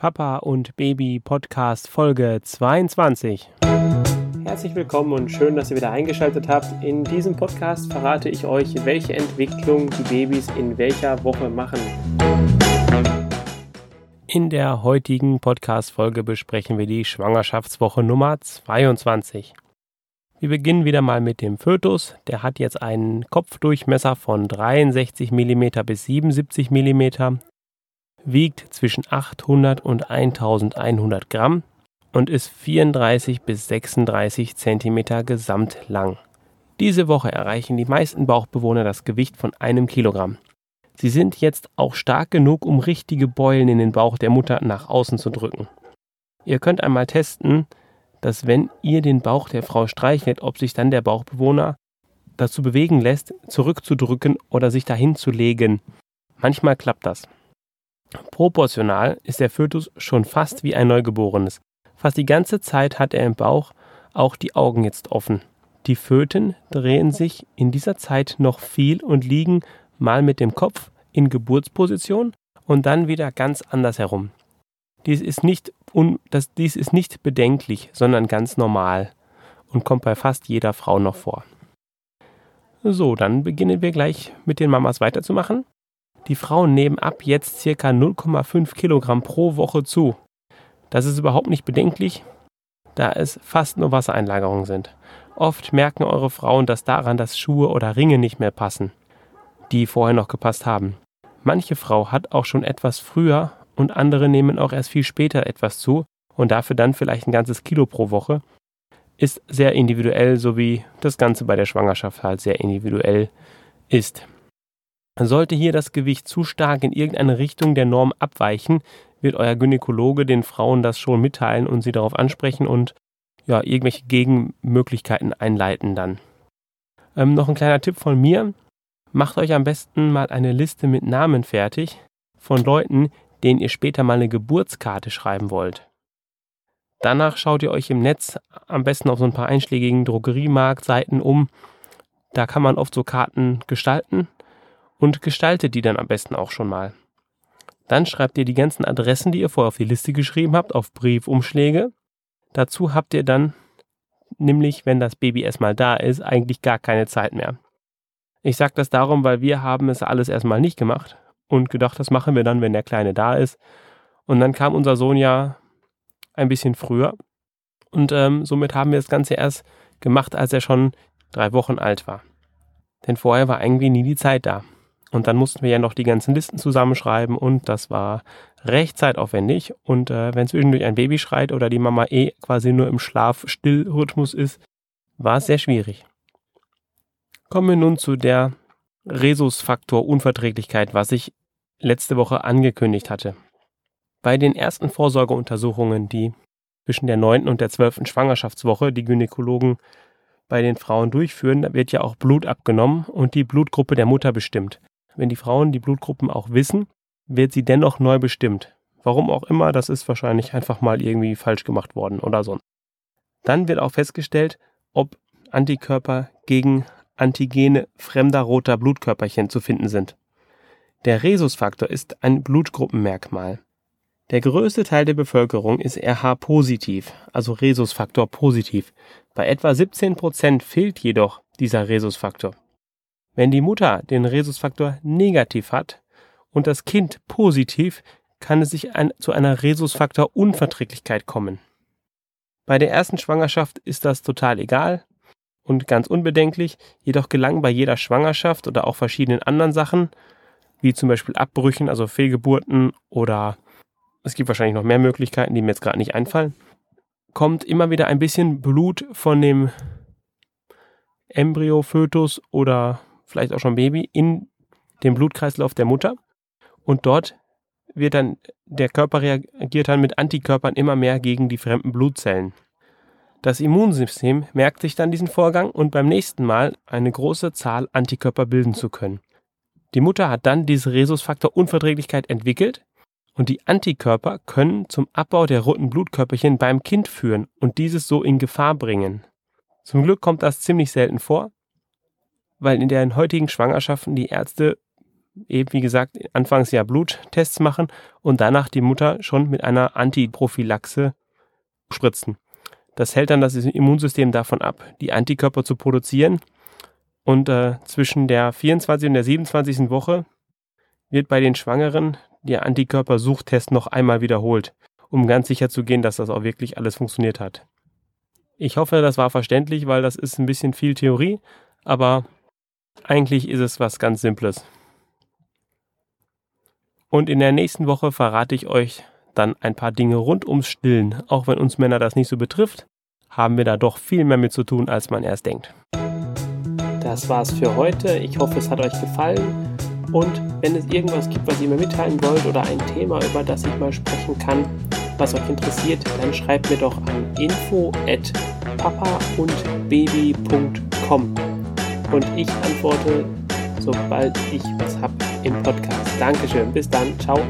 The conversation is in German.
Papa und Baby Podcast Folge 22. Herzlich willkommen und schön, dass ihr wieder eingeschaltet habt. In diesem Podcast verrate ich euch, welche Entwicklung die Babys in welcher Woche machen. In der heutigen Podcast-Folge besprechen wir die Schwangerschaftswoche Nummer 22. Wir beginnen wieder mal mit dem Fötus. Der hat jetzt einen Kopfdurchmesser von 63 mm bis 77 mm wiegt zwischen 800 und 1100 Gramm und ist 34 bis 36 Zentimeter gesamtlang. Diese Woche erreichen die meisten Bauchbewohner das Gewicht von einem Kilogramm. Sie sind jetzt auch stark genug, um richtige Beulen in den Bauch der Mutter nach außen zu drücken. Ihr könnt einmal testen, dass wenn ihr den Bauch der Frau streichelt, ob sich dann der Bauchbewohner dazu bewegen lässt, zurückzudrücken oder sich dahin zu legen. Manchmal klappt das. Proportional ist der Fötus schon fast wie ein Neugeborenes. Fast die ganze Zeit hat er im Bauch auch die Augen jetzt offen. Die Föten drehen sich in dieser Zeit noch viel und liegen mal mit dem Kopf in Geburtsposition und dann wieder ganz anders herum. Dies ist nicht, un, das, dies ist nicht bedenklich, sondern ganz normal und kommt bei fast jeder Frau noch vor. So, dann beginnen wir gleich mit den Mamas weiterzumachen. Die Frauen nehmen ab jetzt ca. 0,5 Kilogramm pro Woche zu. Das ist überhaupt nicht bedenklich, da es fast nur Wassereinlagerungen sind. Oft merken eure Frauen das daran, dass Schuhe oder Ringe nicht mehr passen, die vorher noch gepasst haben. Manche Frau hat auch schon etwas früher und andere nehmen auch erst viel später etwas zu und dafür dann vielleicht ein ganzes Kilo pro Woche. Ist sehr individuell, so wie das Ganze bei der Schwangerschaft halt sehr individuell ist. Sollte hier das Gewicht zu stark in irgendeine Richtung der Norm abweichen, wird euer Gynäkologe den Frauen das schon mitteilen und sie darauf ansprechen und ja, irgendwelche Gegenmöglichkeiten einleiten dann. Ähm, noch ein kleiner Tipp von mir. Macht euch am besten mal eine Liste mit Namen fertig von Leuten, denen ihr später mal eine Geburtskarte schreiben wollt. Danach schaut ihr euch im Netz am besten auf so ein paar einschlägigen Drogeriemarktseiten um. Da kann man oft so Karten gestalten und gestaltet die dann am besten auch schon mal. Dann schreibt ihr die ganzen Adressen, die ihr vorher auf die Liste geschrieben habt, auf Briefumschläge. Dazu habt ihr dann nämlich, wenn das Baby erstmal da ist, eigentlich gar keine Zeit mehr. Ich sage das darum, weil wir haben es alles erstmal nicht gemacht und gedacht, das machen wir dann, wenn der Kleine da ist. Und dann kam unser Sohn ja ein bisschen früher und ähm, somit haben wir das Ganze erst gemacht, als er schon drei Wochen alt war. Denn vorher war irgendwie nie die Zeit da. Und dann mussten wir ja noch die ganzen Listen zusammenschreiben und das war recht zeitaufwendig. Und äh, wenn zwischendurch ein Baby schreit oder die Mama eh quasi nur im Schlaf-Still-Rhythmus ist, war es sehr schwierig. Kommen wir nun zu der Rhesusfaktor Unverträglichkeit, was ich letzte Woche angekündigt hatte. Bei den ersten Vorsorgeuntersuchungen, die zwischen der neunten und der zwölften Schwangerschaftswoche die Gynäkologen bei den Frauen durchführen, da wird ja auch Blut abgenommen und die Blutgruppe der Mutter bestimmt. Wenn die Frauen die Blutgruppen auch wissen, wird sie dennoch neu bestimmt. Warum auch immer, das ist wahrscheinlich einfach mal irgendwie falsch gemacht worden oder so. Dann wird auch festgestellt, ob Antikörper gegen Antigene fremder roter Blutkörperchen zu finden sind. Der Rhesusfaktor ist ein Blutgruppenmerkmal. Der größte Teil der Bevölkerung ist RH-positiv, also Rhesusfaktor positiv. Bei etwa 17 Prozent fehlt jedoch dieser Rhesusfaktor. Wenn die Mutter den Rhesusfaktor negativ hat und das Kind positiv, kann es sich ein, zu einer Rhesusfaktor-Unverträglichkeit kommen. Bei der ersten Schwangerschaft ist das total egal und ganz unbedenklich, jedoch gelangen bei jeder Schwangerschaft oder auch verschiedenen anderen Sachen, wie zum Beispiel Abbrüchen, also Fehlgeburten oder es gibt wahrscheinlich noch mehr Möglichkeiten, die mir jetzt gerade nicht einfallen, kommt immer wieder ein bisschen Blut von dem Embryo, Fötus oder vielleicht auch schon Baby, in den Blutkreislauf der Mutter. Und dort wird dann, der Körper reagiert dann mit Antikörpern immer mehr gegen die fremden Blutzellen. Das Immunsystem merkt sich dann diesen Vorgang und beim nächsten Mal eine große Zahl Antikörper bilden zu können. Die Mutter hat dann diese Rhesusfaktor Unverträglichkeit entwickelt und die Antikörper können zum Abbau der roten Blutkörperchen beim Kind führen und dieses so in Gefahr bringen. Zum Glück kommt das ziemlich selten vor, weil in den heutigen Schwangerschaften die Ärzte eben wie gesagt anfangs ja Bluttests machen und danach die Mutter schon mit einer Antiprophylaxe spritzen. Das hält dann das Immunsystem davon ab, die Antikörper zu produzieren. Und äh, zwischen der 24. und der 27. Woche wird bei den Schwangeren der Antikörpersuchtest noch einmal wiederholt, um ganz sicher zu gehen, dass das auch wirklich alles funktioniert hat. Ich hoffe, das war verständlich, weil das ist ein bisschen viel Theorie, aber eigentlich ist es was ganz Simples. Und in der nächsten Woche verrate ich euch dann ein paar Dinge rund ums Stillen. Auch wenn uns Männer das nicht so betrifft, haben wir da doch viel mehr mit zu tun, als man erst denkt. Das war's für heute. Ich hoffe, es hat euch gefallen. Und wenn es irgendwas gibt, was ihr mir mitteilen wollt oder ein Thema, über das ich mal sprechen kann, was euch interessiert, dann schreibt mir doch an info at papaundbaby.com und ich antworte, sobald ich was habe im Podcast. Dankeschön, bis dann, ciao.